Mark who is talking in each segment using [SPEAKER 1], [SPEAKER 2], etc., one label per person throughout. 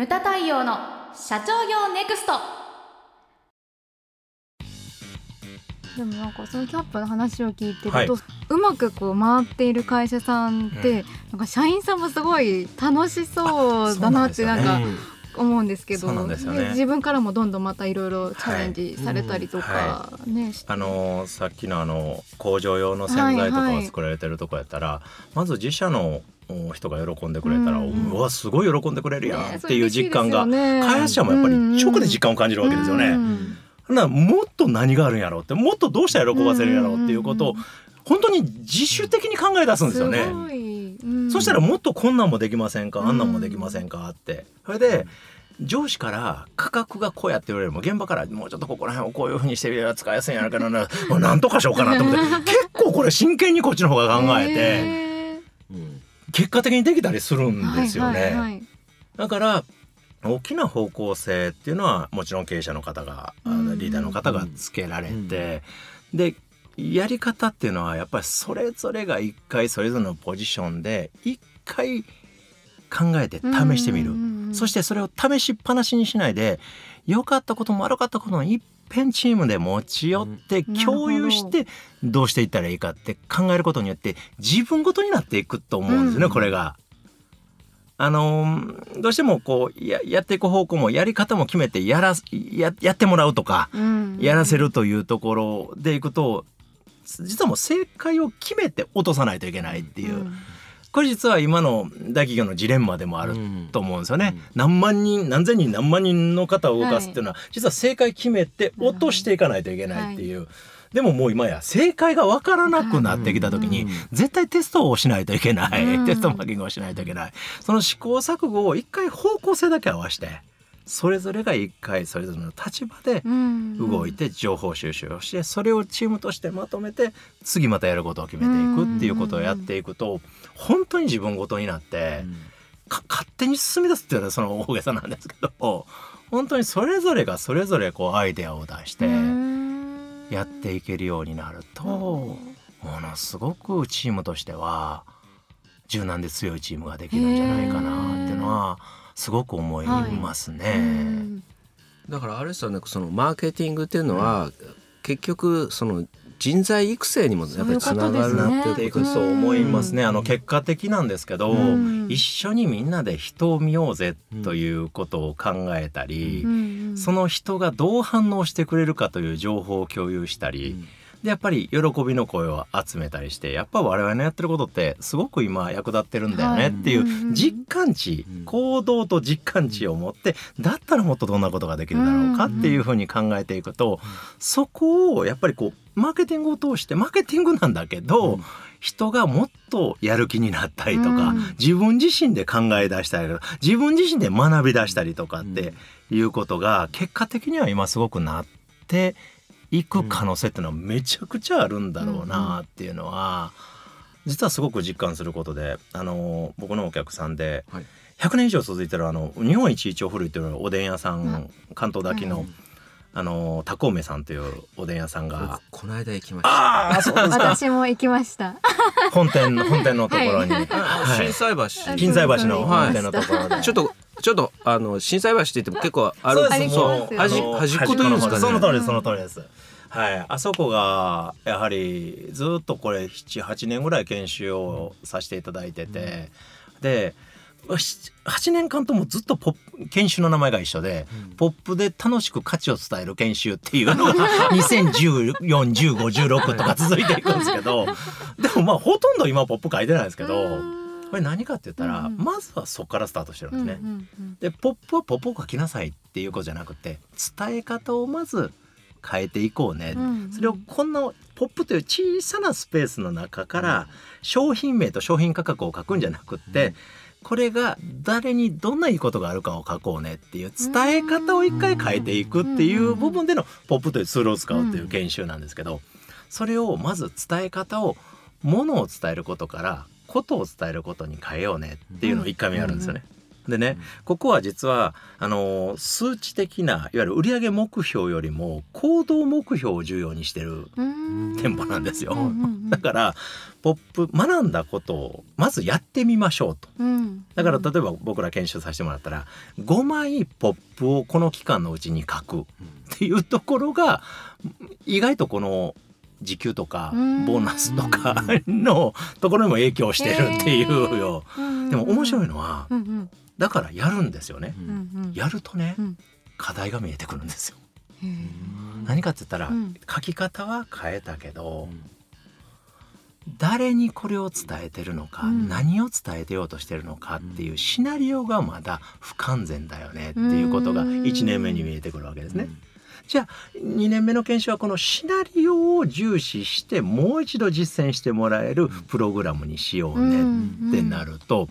[SPEAKER 1] ムタ太陽の社長業ネクスト。
[SPEAKER 2] でもなんかそのキャップの話を聞いてると、
[SPEAKER 3] はい。う
[SPEAKER 2] まくこう回っている会社さんって、なんか社員さんもすごい楽しそうだなって
[SPEAKER 3] あ
[SPEAKER 2] な
[SPEAKER 3] んなんです
[SPEAKER 2] 思うんですけど
[SPEAKER 3] ね。
[SPEAKER 2] 自分からもどんどんまたいろいろチャレンジされたりとかね、して。
[SPEAKER 3] あのーさっきのあの工場用の洗剤とか
[SPEAKER 2] はいはい
[SPEAKER 3] を作られてるとこやったら、まず自社のお人が喜んでくれたら、
[SPEAKER 2] う
[SPEAKER 3] うんわすごい喜んでくれるやん
[SPEAKER 2] ね
[SPEAKER 3] っていう実感が、
[SPEAKER 2] ね。
[SPEAKER 3] 開発者もやっぱり直で実感を感じるわけですよね。
[SPEAKER 2] うん
[SPEAKER 3] ほんならもっと何があるんやろうってもっとどうしたら喜ばせるんやろうっていうことを本当に自主的に考え出すんですよね。そしたらもっとこんなんもできませんか？
[SPEAKER 2] うん。
[SPEAKER 3] あんなんもできませんか？って。それで上司から価格がこうやって言われるも現場からもうちょっとここら辺をこういうふうにしてみれば使いやすいんやないかな。もうなんとかしようかなと思って。結構これ真剣にこっちの方が考えて。
[SPEAKER 2] へ
[SPEAKER 4] うん
[SPEAKER 3] 結果的にできたりする
[SPEAKER 2] ー
[SPEAKER 3] んですよ
[SPEAKER 2] はいはいは
[SPEAKER 3] ね。
[SPEAKER 2] い。
[SPEAKER 3] だから大きな方向性っていうのはもちろん経営者の方があ
[SPEAKER 2] うん。
[SPEAKER 3] のリーダーの方がつけられて。でやり方っていうのはやっぱりそれぞれが一回それぞれのポジションで一回考えて試してみる。そしてそれを試しっぱなしにしないで良かったことも悪かったこともいっぺんチームで持ち寄って
[SPEAKER 2] うん。
[SPEAKER 3] 共有してど。うしていったらいいかって考えることによって自分ごとになっていくと思うんですね、
[SPEAKER 2] うん。
[SPEAKER 3] これが。あのーどうしてもこうややっていく方向もやり方も決めてやらややってもらうとか
[SPEAKER 2] うん。
[SPEAKER 3] やらせるというところでいくと実はもう正解を決めて落とさないといけないっていう。
[SPEAKER 2] うん。
[SPEAKER 3] これ実は今の大企業のジレンマでもある
[SPEAKER 4] うん。
[SPEAKER 3] と思うんですよね、
[SPEAKER 4] うん。
[SPEAKER 3] 何万人何千人何万人の方を動かすっていうのは、実は正解決めて落としていかないといけないっていう、でももう今や正解が分からなくなってきた時に、
[SPEAKER 4] うん。
[SPEAKER 3] 絶対テストをしないといけない、
[SPEAKER 2] うん。
[SPEAKER 3] テストマーキングをしないといけない。その試行錯誤を一回方向性だけ合わせてそれぞれが一回それぞれの立場で
[SPEAKER 2] うん。
[SPEAKER 3] 動いて情報収集をしてそれをチームとしてまとめて次またやることを決めていくっていうことをやっていくと本当に自分ごとになってか勝手に進み出すっていうのはその大げさなんですけど本当にそれぞれがそれぞれこうアイデアを出して
[SPEAKER 2] うん。
[SPEAKER 3] やっていけるようになるとものすごくチームとしては柔軟で強いチームができるんじゃないかなっていうのはすごく思いますね。
[SPEAKER 2] うん。
[SPEAKER 4] だからあれですよねそのマーケティングっていうのは、結局その人材育成にもやっぱりつながるな
[SPEAKER 3] なっていくと。思いますね。あの結果的なんですけど、
[SPEAKER 2] うん。
[SPEAKER 3] 一緒にみんなで人を見ようぜということを考えたり、
[SPEAKER 2] うん。
[SPEAKER 3] その人がどう反応してくれるかという情報を共有したり、でやっぱり喜びの声を集めたりしてやっぱ我々のやってることってすごく今役立ってるんだよねってい
[SPEAKER 2] はいう
[SPEAKER 3] 実感値、
[SPEAKER 4] うん。
[SPEAKER 3] 行動と実感値を持ってだったらもっとどんなことができるだろうかっていうふうに考えていくと、そこをやっぱりこうマーケティングを通してマーケティングなんだけど、
[SPEAKER 4] うん。
[SPEAKER 3] 人がもっとやる気になったりとか、
[SPEAKER 2] うん。
[SPEAKER 3] 自分自身で考え出したりとか自分自身で学び出したりとかっていうことが結果的には今すごくなっていく可能性っていうのはめちゃくちゃあるんだろうなっていうのは実はすごく実感することであの僕のお客さんで
[SPEAKER 4] はい。
[SPEAKER 3] 100年以上続いてるあの日本一一応古いというおでん屋さん、
[SPEAKER 2] うん
[SPEAKER 3] 関東だけの、
[SPEAKER 2] はい
[SPEAKER 3] あのタコ梅さんというおでん屋さんが。
[SPEAKER 4] 僕この間行きました。
[SPEAKER 3] ああそうですか。
[SPEAKER 2] 私も行きました。
[SPEAKER 3] 本店本店のところに、
[SPEAKER 2] はい。
[SPEAKER 4] あ
[SPEAKER 3] はい。
[SPEAKER 4] 心斎橋。
[SPEAKER 3] 金斎橋の
[SPEAKER 4] はい
[SPEAKER 3] 本店のところで、
[SPEAKER 4] ちょっとちょっとあの心斎橋って言っても結構ある
[SPEAKER 3] そうですそう。
[SPEAKER 4] 端端っこというんですかね。
[SPEAKER 3] その通りですその通りです。はい、あそこがやはりずっとこれ78年ぐらい研修をさせていただいてて、で8年間ともずっとポップ研修の名前が一緒で、ポップで楽しく価値を伝える研修っていうのが 20141516とか続いていくんですけど でもまあほとんど今ポップ書いてないですけどこれ何かって言ったら、
[SPEAKER 2] うん
[SPEAKER 3] まずはそこからスタートしてるんですね。
[SPEAKER 2] うんうんうん。
[SPEAKER 3] でポップはポップを書きなさいっていうことじゃなくて伝え方をまず変えていこうね、
[SPEAKER 2] うん
[SPEAKER 3] それをこんなポップという小さなスペースの中から商品名と商品価格を書くんじゃなくって、これが誰にどんないいことがあるかを書こうねっていう伝え方を一回変えていくっていう部分でのポップというツールを使うっていう研修なんですけどそれをまず伝え方をものを伝えることからことを伝えることに変えようねっていうのを1回目やるんですよね。でね、ここは実はあの数値的ないわゆる売上目標よりも行動目標を重要にしてる
[SPEAKER 2] うん。
[SPEAKER 3] 店舗なんですよ。だからポップ学んだことをまずやってみましょうと。
[SPEAKER 2] うん。
[SPEAKER 3] だから例えば僕ら研修させてもらったら5枚ポップをこの期間のうちに書くっていうところが意外とこの時給とか
[SPEAKER 2] うん。
[SPEAKER 3] ボーナスとか のところにも影響してるっていうよ。でも面白いのはだからやるんですよね。やるとね
[SPEAKER 2] うん。
[SPEAKER 3] 課題が見えてくるんですよ。何かって言ったら
[SPEAKER 2] うん。
[SPEAKER 3] 書き方は変えたけど誰にこれを伝えてるのか、
[SPEAKER 2] うん。
[SPEAKER 3] 何を伝えてようとしてるのかっていうシナリオがまだ不完全だよねっていうことが
[SPEAKER 2] うん。
[SPEAKER 3] 1年目に見えてくるわけですね。じゃあ2年目の研修はこのシナリオを重視してもう一度実践してもらえるプログラムにしようねってなると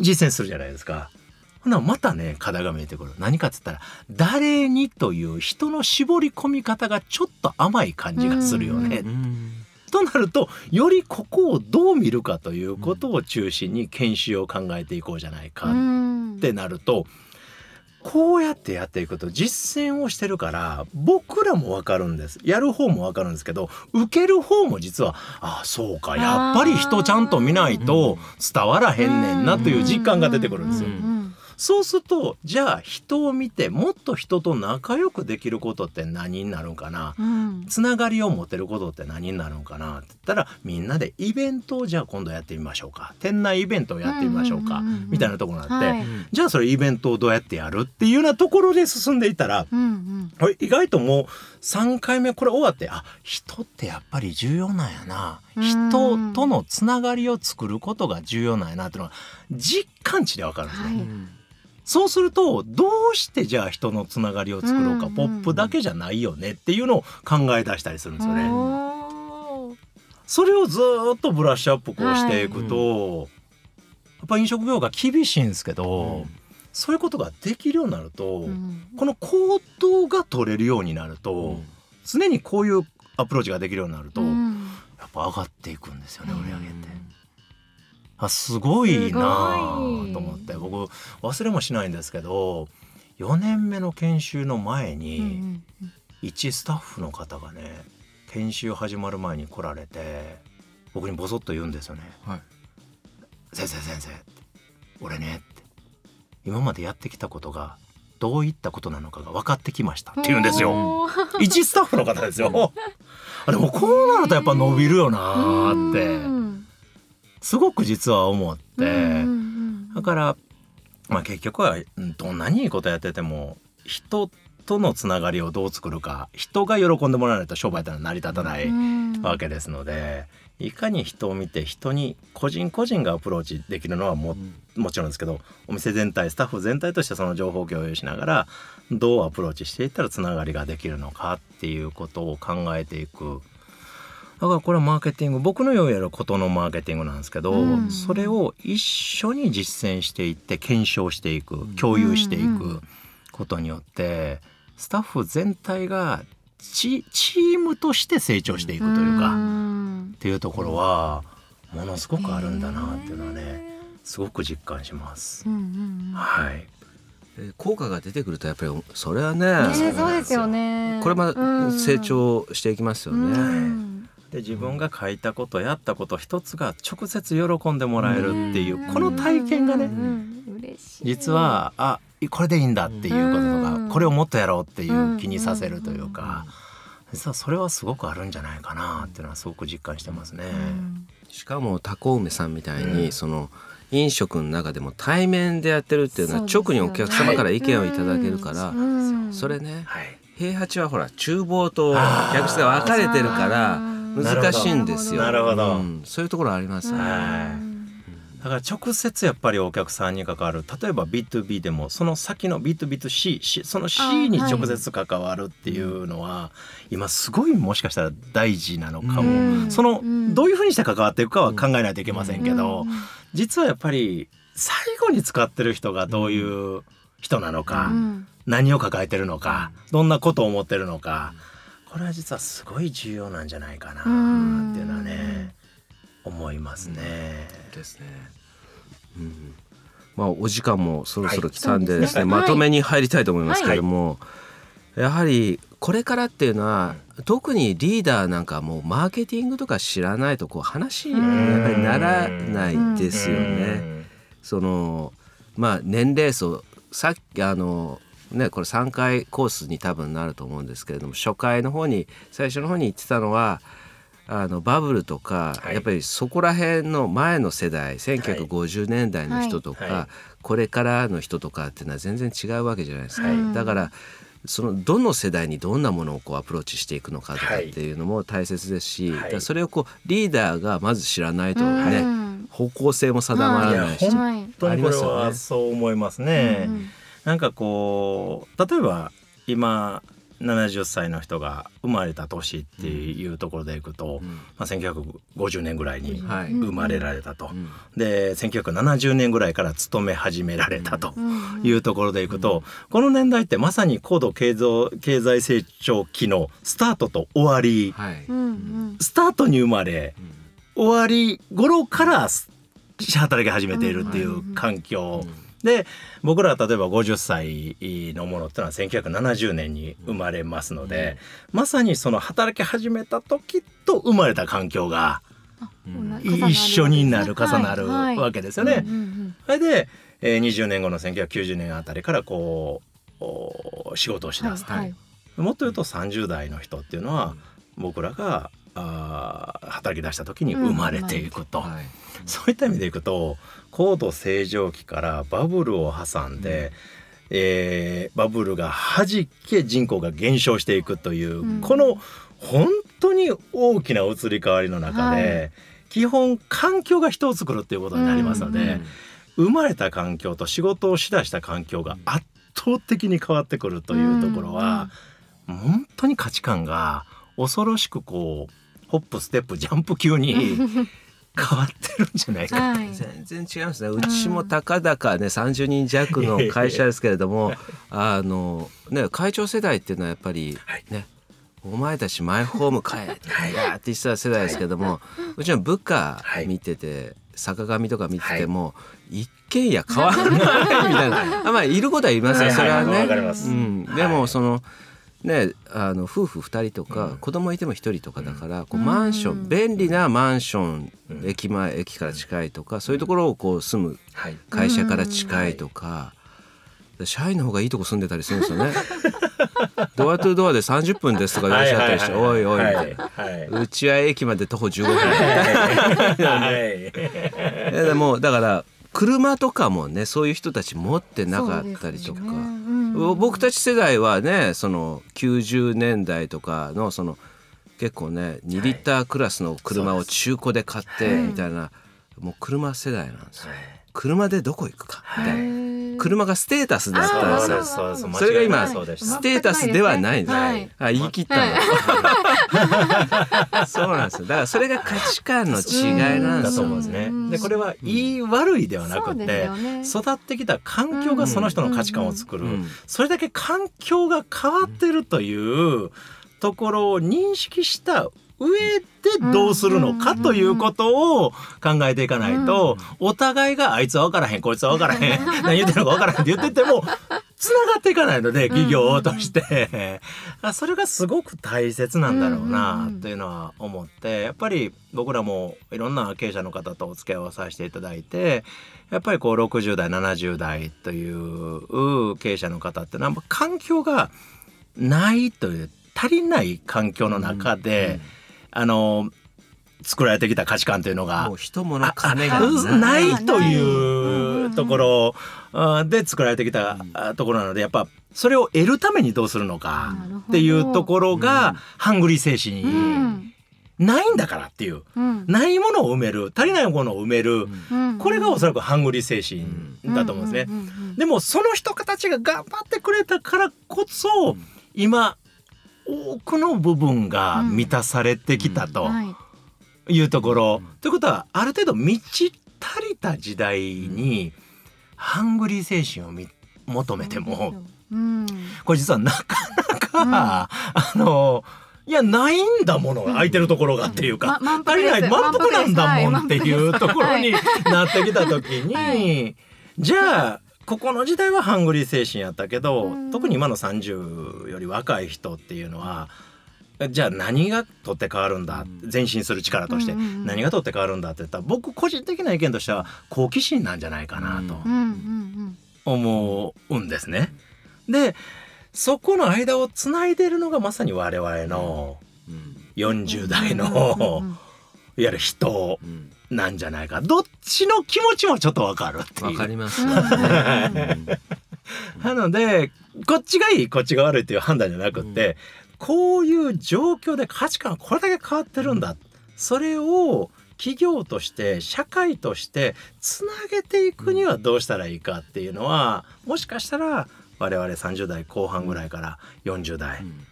[SPEAKER 3] 実践するじゃないですか。ほなまたね課題が見えてくる何かっつったら「誰に」という人の絞り込み方がちょっと甘い感じがするよね。
[SPEAKER 2] うん
[SPEAKER 3] となるとよりここをどう見るかということを中心に研修を考えていこうじゃないか
[SPEAKER 2] うん
[SPEAKER 3] ってなるとこうやってやっていくと実践をしてるから僕らも分かるんです。やる方も分かるんですけど受ける方も実はああそうかやっぱり人ちゃんと見ないと伝わらへんねんなという実感が出てくるんですよ。
[SPEAKER 2] う。ん
[SPEAKER 3] そうするとじゃあ人を見てもっと人と仲良くできることって何になるんかな？
[SPEAKER 2] うん。
[SPEAKER 3] つながりを持てることって何になるのかなって言ったらみんなでイベントをじゃあ今度やってみましょうか。店内イベントをやってみましょうか。みたいなところになって、
[SPEAKER 2] はい。
[SPEAKER 3] じゃあそれイベントをどうやってやるっていうようなところで進んでいったら
[SPEAKER 2] うんうん。
[SPEAKER 3] 意外ともう3回目これ終わってあ人ってやっぱり重要なんやな。
[SPEAKER 2] うん。
[SPEAKER 3] 人とのつながりを作ることが重要なんやなっていうのが実感値でわかるんですね。
[SPEAKER 2] はい
[SPEAKER 3] そうするとどうしてじゃあ人のつながりを作ろうか、
[SPEAKER 2] うん
[SPEAKER 3] ポップだけじゃないよねっていうのを考え出したりするんですよね。それをずーっとブラッシュアップこうしていくと、やっぱ飲食業が厳しいんですけど、そういうことができるようになると、
[SPEAKER 2] うん。
[SPEAKER 3] この行動が取れるようになると、常にこういうアプローチができるようになると、
[SPEAKER 2] うん。
[SPEAKER 3] やっぱ上がっていくんですよね売り上げって。あすごいなあと思って。僕忘れもしないんですけど4年目の研修の前に、一スタッフの方がね研修始まる前に来られて僕にボソッと言うんですよね。
[SPEAKER 4] はい「
[SPEAKER 3] 先生先生俺ね」って。今までやってきたことがどういったことなのかが分かってきましたって言うんですよ。一スタッフの方ですよ。あでもこうなるとやっぱ伸びるよなーって。
[SPEAKER 2] うん
[SPEAKER 3] すごく実は思って。
[SPEAKER 2] うんうん
[SPEAKER 3] だからまあ結局はうんどんなにいいことやってても人とのつながりをどう作るか人が喜んでもらわないと商売ってのは成り立たない
[SPEAKER 2] うん。
[SPEAKER 3] わけですのでいかに人を見て人に個人個人がアプローチできるのはももちろんですけどお店全体スタッフ全体としてその情報共有しながらどうアプローチしていったらつながりができるのかっていうことを考えていくだからこれはマーケティング僕のようやることのマーケティングなんですけど、
[SPEAKER 2] うん
[SPEAKER 3] それを一緒に実践していって検証していく共有してい
[SPEAKER 2] うん
[SPEAKER 3] くことによってスタッフ全体がチチームとして成長していくというか。
[SPEAKER 2] ん
[SPEAKER 3] っていうところはものすごくあるんだなっていうのはねすごく実感します。
[SPEAKER 2] うんうん
[SPEAKER 3] はい。
[SPEAKER 4] で効果が出てくるとやっぱりそれはね
[SPEAKER 3] そう
[SPEAKER 2] ですよね
[SPEAKER 4] これま
[SPEAKER 2] うん
[SPEAKER 4] 成長していきますよ
[SPEAKER 2] う
[SPEAKER 4] ね。
[SPEAKER 2] ん
[SPEAKER 3] で自分が書いたことやったこと一つが直接喜んでもらえるっていう
[SPEAKER 2] うん。
[SPEAKER 3] この体験がね
[SPEAKER 2] うん。うん嬉しい。
[SPEAKER 3] 実はあこれでいいんだっていうことと
[SPEAKER 2] うん。
[SPEAKER 3] かこれをもっとやろうっていう気にさせるというか実はそれはすごくあるんじゃないかなっていうのはすごく実感してますね。
[SPEAKER 2] うん。
[SPEAKER 4] しかもタコ梅さんみたいに、
[SPEAKER 3] うん。
[SPEAKER 4] その飲食の中でも対面でやってるっていうのは直にお客様から意見をいただけるから、
[SPEAKER 2] うん。
[SPEAKER 4] それね
[SPEAKER 3] はい。
[SPEAKER 4] 平八はほら厨房と客室が分かれてるから
[SPEAKER 2] うん
[SPEAKER 4] 難しいんですよ。
[SPEAKER 3] なるほど。
[SPEAKER 4] うん。そういうところありますね。
[SPEAKER 3] はい。だから直接やっぱりお客さんに関わる。例えば B2B でもその先の B2B2C C その C に直接関わるっていうのは今すごいもしかしたら大事なのかも、
[SPEAKER 2] うん。
[SPEAKER 3] その
[SPEAKER 2] うん。
[SPEAKER 3] どういうふうにして関わっていくかは考えないといけませんけど、
[SPEAKER 2] うん。
[SPEAKER 3] 実はやっぱり最後に使ってる人がどういう人なのか、
[SPEAKER 2] うん。
[SPEAKER 3] 何を抱えてるのかどんなことを思ってるのかこれは実はすごい重要なんじゃないかなっていうのはね思いますね。
[SPEAKER 4] ですね。うん、まあお時間もそろそろ来たんで
[SPEAKER 2] はい
[SPEAKER 4] ですね、
[SPEAKER 2] そうですね
[SPEAKER 4] まとめに入りたいと思いますけれども、やはりこれからっていうのは特にリーダーなんかもうマーケティングとか知らないとこう話にやっぱりならないですよね。そのまあ年齢層さっきあのねこれ3回コースに多分なると思うんですけれども初回の方に最初の方に言ってたのはあのバブルとか、
[SPEAKER 3] はい。
[SPEAKER 4] やっぱりそこら辺の前の世代1950年代の人とか、
[SPEAKER 3] はい。はい。
[SPEAKER 4] これからの人とかっていうのは全然違うわけじゃないですか。
[SPEAKER 2] はい。
[SPEAKER 4] だからそのどの世代にどんなものをこうアプローチしていくのかとかっていうのも大切ですし、それをこうリーダーがまず知らないと
[SPEAKER 2] う
[SPEAKER 4] ね、
[SPEAKER 2] ん。
[SPEAKER 4] 方向性も定まらないし、
[SPEAKER 3] 本当にこれはそう思いますね。
[SPEAKER 2] うんうん
[SPEAKER 3] なんかこう例えば今70歳の人が生まれた年っていうところでいくと、
[SPEAKER 4] うん。
[SPEAKER 3] まあ、1950年ぐらいに
[SPEAKER 4] はい。
[SPEAKER 3] 生まれられたと、
[SPEAKER 4] うん。
[SPEAKER 3] で1970年ぐらいから勤め始められたと
[SPEAKER 2] うん。
[SPEAKER 3] いうところでいくと、この年代ってまさに高度経済経済成長期のスタートと終わり
[SPEAKER 4] はい。
[SPEAKER 2] うんうん。
[SPEAKER 3] スタートに生まれ終わり頃から働き始めているっていう環境、で僕らは例えば50歳のものってのは1970年に生まれますので、まさにその働き始めた時と生まれた環境が
[SPEAKER 2] うん
[SPEAKER 3] 一緒になる重なるわけですよね。
[SPEAKER 2] うん。うん
[SPEAKER 3] それで、えー、20年後の1990年あたりからこうお仕事をし
[SPEAKER 2] うん
[SPEAKER 3] だす。と、
[SPEAKER 2] はいはい。
[SPEAKER 3] もっと言うと30代の人っていうのは僕らがあー働き出した時に生まれていくと、
[SPEAKER 4] はい。
[SPEAKER 3] そういった意味でいくと高度成長期からバブルを挟んで、えーバブルが弾け人口が減少していくという、
[SPEAKER 2] うん。
[SPEAKER 3] この本当に大きな移り変わりの中で、
[SPEAKER 2] はい。
[SPEAKER 3] 基本環境が人を作るっていうことになりますので、
[SPEAKER 2] うん。
[SPEAKER 3] 生まれた環境と仕事をしだした環境が圧倒的に変わってくるというところは、本当に価値観が恐ろしくこうホップステップジャンプ級に 変わってるんじゃないか。
[SPEAKER 2] はい。
[SPEAKER 4] 全然違いますね。うちもたかだかね30人弱の会社ですけれどもあのね会長世代っていうのはやっぱり
[SPEAKER 3] はい。
[SPEAKER 4] ねお前たちマイホーム買えって言ってた世代ですけどもうちの部下見てて坂上とか見てても一軒家変わらないみたいな。あまあいることは言いますよ。それはね。うん。で
[SPEAKER 3] はい。
[SPEAKER 4] もそのね、あの夫婦2人とか、子供いても1人とかだから、こうマンション、便利なマンション、駅前駅から近いとかそういうところをこう住む
[SPEAKER 3] はい。
[SPEAKER 4] 会社から近いとか、社員の方がいいとこ住んでたりするんですよね。ドアトゥドアで30分ですとかいらっしゃったりして「おいおい」みたい。な。
[SPEAKER 3] はい。
[SPEAKER 4] うちは駅まで徒歩15分。
[SPEAKER 3] はい。
[SPEAKER 4] いやでもだから車とかもねそういう人たち持ってなかったりとか、僕たち世代はねその90年代とかのその結構ね2リッタークラスの車を中古で買ってみたいな、もう車世代なんですよ。車でどこ行くかみたいな、車がステータスだったんですよ。
[SPEAKER 3] そ
[SPEAKER 4] れが今ステータスではないんです。
[SPEAKER 2] はい。
[SPEAKER 4] あ言い切ったの。そうなんですよ。だからそれが価値観の違いなんですよ
[SPEAKER 3] だと思うん。ですね
[SPEAKER 2] うん。
[SPEAKER 3] でこれは言い悪いではなくて
[SPEAKER 2] よね
[SPEAKER 3] 育ってきた環境がその人の価値観を作る
[SPEAKER 4] うん
[SPEAKER 3] それだけ環境が変わってるというところを認識した上でどうするのかということを考えていかないとお互いがあいつは分からへんこいつは分からへん何言ってるのか分からへんって言っててもつながっていかないので企業として。あそれがすごく大切なんだろうなというのは思って。やっぱり僕らもいろんな経営者の方とお付き合いをさせていただいてやっぱりこう60代70代という経営者の方ってのは環境がないという足りない環境の中で、あの作られてきた価値観というのが
[SPEAKER 4] もう人物金
[SPEAKER 3] あ
[SPEAKER 4] が
[SPEAKER 3] ない。と
[SPEAKER 2] うんうん
[SPEAKER 3] いう
[SPEAKER 2] うん
[SPEAKER 3] ところあで作られてきたあところなのでやっぱそれを得るためにどうするのかっていうところがハングリー精神。ないんだからっていう。
[SPEAKER 2] うん。
[SPEAKER 3] ないものを埋める。足りないものを埋める。
[SPEAKER 2] うん。
[SPEAKER 3] これがおそらくハングリー精神だと思うんですね。
[SPEAKER 2] うんうんうん
[SPEAKER 3] でもその人たちが頑張ってくれたからこそ今多くの部分が満たされてきたと
[SPEAKER 2] はい。
[SPEAKER 3] いうところ。ということはある程度満ち足りた時代にハングリー精神をみ求めても
[SPEAKER 2] うん。
[SPEAKER 3] これ実はなかなか、あのいやないんだもの空いてるところがっていうか、
[SPEAKER 2] ま満腹
[SPEAKER 3] 足りない満腹なんだもんっていうところに
[SPEAKER 2] はい。
[SPEAKER 3] なってきた時に、
[SPEAKER 2] はい。
[SPEAKER 3] じゃあここの時代はハングリー精神やったけど、
[SPEAKER 2] うん。
[SPEAKER 3] 特に今の30より若い人っていうのはじゃあ何が取って変わるんだ？前進する力として。
[SPEAKER 2] うんうんうん
[SPEAKER 3] 何が取って変わるんだって言ったら僕個人的な意見としては好奇心なんじゃないかなと
[SPEAKER 2] うんうん
[SPEAKER 3] 思うんですね。でそこの間をつないでるのがまさに我々の
[SPEAKER 4] うん。
[SPEAKER 3] 40代
[SPEAKER 2] うんうん
[SPEAKER 3] の
[SPEAKER 2] うん
[SPEAKER 3] いわゆる人
[SPEAKER 4] うん
[SPEAKER 3] なんじゃないか。どっちの気持ちもちょっとわかるっていう。
[SPEAKER 4] わかります。よね。
[SPEAKER 3] なのでこっちがいいこっちが悪いっていう判断じゃなくって、こういう状況で価値観がこれだけ変わってるんだ。それを企業として社会としてつなげていくにはどうしたらいいかっていうのはもしかしたら我々30代後半ぐらいから40代、
[SPEAKER 4] うん。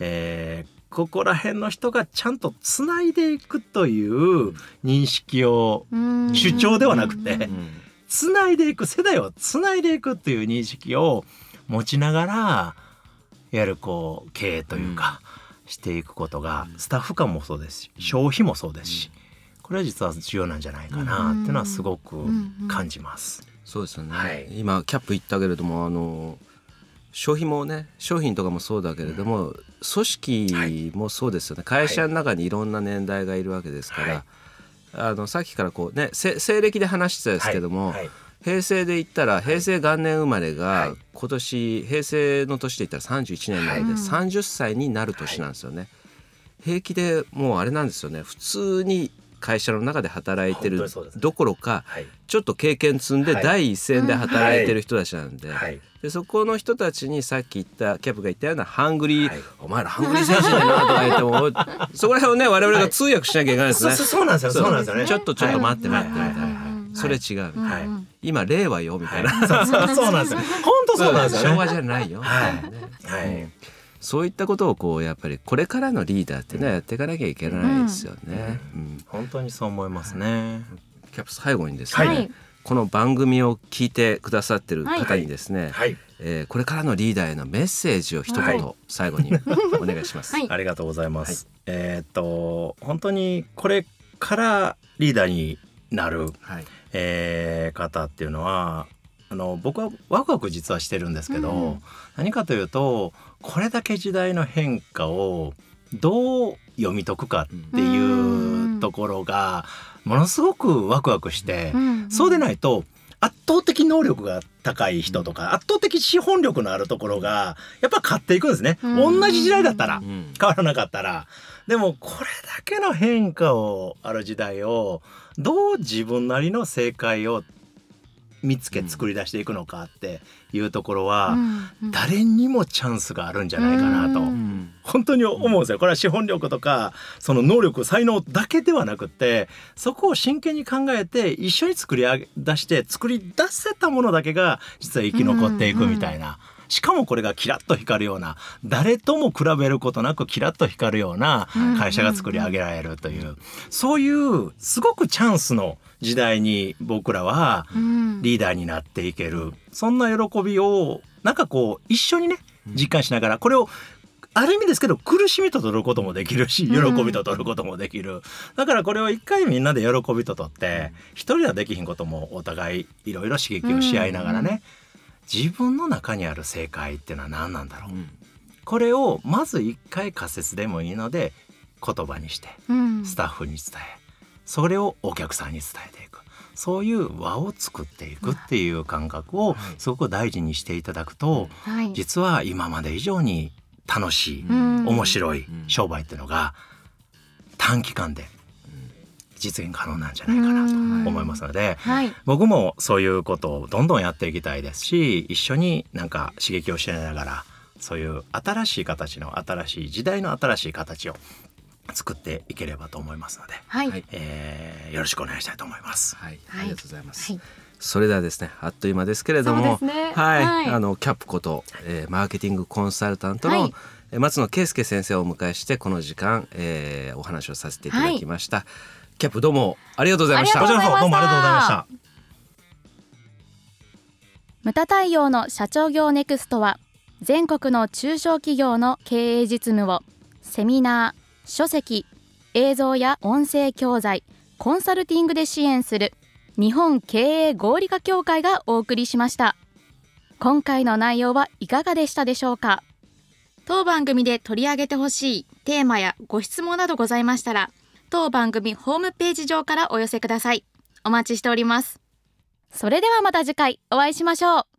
[SPEAKER 3] えーここら辺の人がちゃんとつないでいくという認識を
[SPEAKER 2] うん。
[SPEAKER 3] 主張ではなくて
[SPEAKER 4] うん。
[SPEAKER 3] つないでいく世代をつないでいくっていう認識を持ちながらやるこう経営というか、していくことがスタッフ間もそうですし消費もそうですし、これは実は重要なんじゃないかなっていうのはすごく感じます。
[SPEAKER 4] そうですよね、
[SPEAKER 3] はい。
[SPEAKER 4] 今キャップ言ったけれどもあの消費もね商品とかもそうだけれども、組織もそうですよね。会社の中にいろんな年代がいるわけですから、
[SPEAKER 3] はい。
[SPEAKER 4] あのさっきからこうねせ西暦で話してたんですけども、
[SPEAKER 3] はい。はい
[SPEAKER 4] 平成で言ったら平成元年生まれが、
[SPEAKER 3] はい。
[SPEAKER 4] 今年平成の年で言ったら31年なので、
[SPEAKER 2] はい。
[SPEAKER 4] 30歳になる年なんですよね。平成でもうあれなんですよね。普通に会社の中で働いてるどころか
[SPEAKER 3] はい。
[SPEAKER 4] ちょっと経験積んで
[SPEAKER 3] はい。
[SPEAKER 4] 第一線で働いてる人たちなんで,、
[SPEAKER 3] はい。
[SPEAKER 4] でそこの人たちにさっき言ったキャップが言ったようなハングリー、
[SPEAKER 3] はい。
[SPEAKER 4] お前らハングリー精神だなとか言っても そこら辺をね我々が通訳しなきゃいけないですね。
[SPEAKER 3] そうなんですよね。
[SPEAKER 4] ちょっとちょっと待って待ってみたいな、それ違う、
[SPEAKER 3] はい
[SPEAKER 2] うん。
[SPEAKER 4] 今令和よみたいな、
[SPEAKER 3] そうそう。なんですよ。本当そうなんですよね。
[SPEAKER 4] 昭和じゃないよ、
[SPEAKER 3] はい。
[SPEAKER 4] ね
[SPEAKER 3] はい。
[SPEAKER 4] うんそういったことをこうやっぱりこれからのリーダーってねやっていかなきゃいけないですよね。うん。
[SPEAKER 3] 本当にそう思いますね。
[SPEAKER 4] キャップ最後にですね、
[SPEAKER 2] はい。
[SPEAKER 4] この番組を聞いてくださってる方にですね、
[SPEAKER 3] はい。
[SPEAKER 4] えーこれからのリーダーへのメッセージを一言、
[SPEAKER 2] はい。
[SPEAKER 4] 最後にお願いします。
[SPEAKER 2] はい。
[SPEAKER 3] ありがとうございます。えーっと本当にこれからリーダーになる、
[SPEAKER 4] はい
[SPEAKER 3] えー方っていうのはあの僕はワクワク実はしてるんですけど、
[SPEAKER 2] うん。
[SPEAKER 3] 何かというとこれだけ時代の変化をどう読み解くかっていうところがものすごくワクワクして、
[SPEAKER 2] うん。
[SPEAKER 3] そうでないと圧倒的能力が高い人とか圧倒的資本力のあるところがやっぱ勝っていくんですね、
[SPEAKER 2] うん。
[SPEAKER 3] 同じ時代だったら
[SPEAKER 4] うん。
[SPEAKER 3] 変わらなかったらでもこれだけの変化をある時代をどう自分なりの正解を見つけ作り出していくのかっていうところは、
[SPEAKER 2] うん
[SPEAKER 3] 誰にもチャンスがあるんじゃないかなと、
[SPEAKER 2] うん。
[SPEAKER 3] 本当に思うんですよ。これは資本力とかその能力才能だけではなくってそこを真剣に考えて一緒に作り上げ出して作り出せたものだけが実は生き残っていくみたいな。しかもこれがキラッと光るような誰とも比べることなくキラッと光るような会社が作り上げられるという。そういうすごくチャンスの時代に僕らは
[SPEAKER 2] うん。
[SPEAKER 3] リーダーになっていける。そんな喜びをなんかこう一緒にね実感しながらこれをある意味ですけど苦しみと取ることもできるし喜びと取ることもできる、だからこれを一回みんなで喜びと取って一人ではできひんこともお互いいろいろ刺激をし合いながらね、自分の中にある正解っていうのは何なんだろう、
[SPEAKER 4] うん。
[SPEAKER 3] これをまず一回仮説でもいいので言葉にして
[SPEAKER 2] うん。
[SPEAKER 3] スタッフに伝えそれをお客さんに伝えていく。そういう輪を作っていくっていう感覚をすごく大事にしていただくと
[SPEAKER 2] はい。
[SPEAKER 3] 実は今まで以上に楽しい
[SPEAKER 2] うん。
[SPEAKER 3] 面白い
[SPEAKER 4] うん。
[SPEAKER 3] 商売っていうのが短期間で実現可能なんじゃないかなと思いますので
[SPEAKER 2] はい。
[SPEAKER 3] 僕もそういうことをどんどんやっていきたいですし一緒になんか刺激をしながらそういう新しい形の新しい時代の新しい形を作っていければと思いますので、
[SPEAKER 2] はい。
[SPEAKER 4] はい
[SPEAKER 3] えーよろしくお願いしたいと思います。
[SPEAKER 4] はい、
[SPEAKER 2] はい。
[SPEAKER 4] ありがとうございます。
[SPEAKER 2] はい。
[SPEAKER 4] それではですね、あっという間ですけれども、
[SPEAKER 2] ね。
[SPEAKER 4] はい、
[SPEAKER 2] はい。
[SPEAKER 4] あのキャップこと、えーマーケティングコンサルタントの、松野圭介先生をお迎えしてこの時間、えーお話をさせていただきました。キャップどうもありがとうございました。
[SPEAKER 2] ありがとうございました
[SPEAKER 3] どうもありがとうございました。
[SPEAKER 1] ムタ太陽の社長業ネクストは全国の中小企業の経営実務をセミナー、書籍、映像や音声教材、コンサルティングで支援する日本経営合理化協会がお送りしました今回の内容はいかがでしたでしょうか？当番組で取り上げてほしいテーマやご質問などございましたら当番組ホームページ上からお寄せください。お待ちしております。それではまた次回お会いしましょう。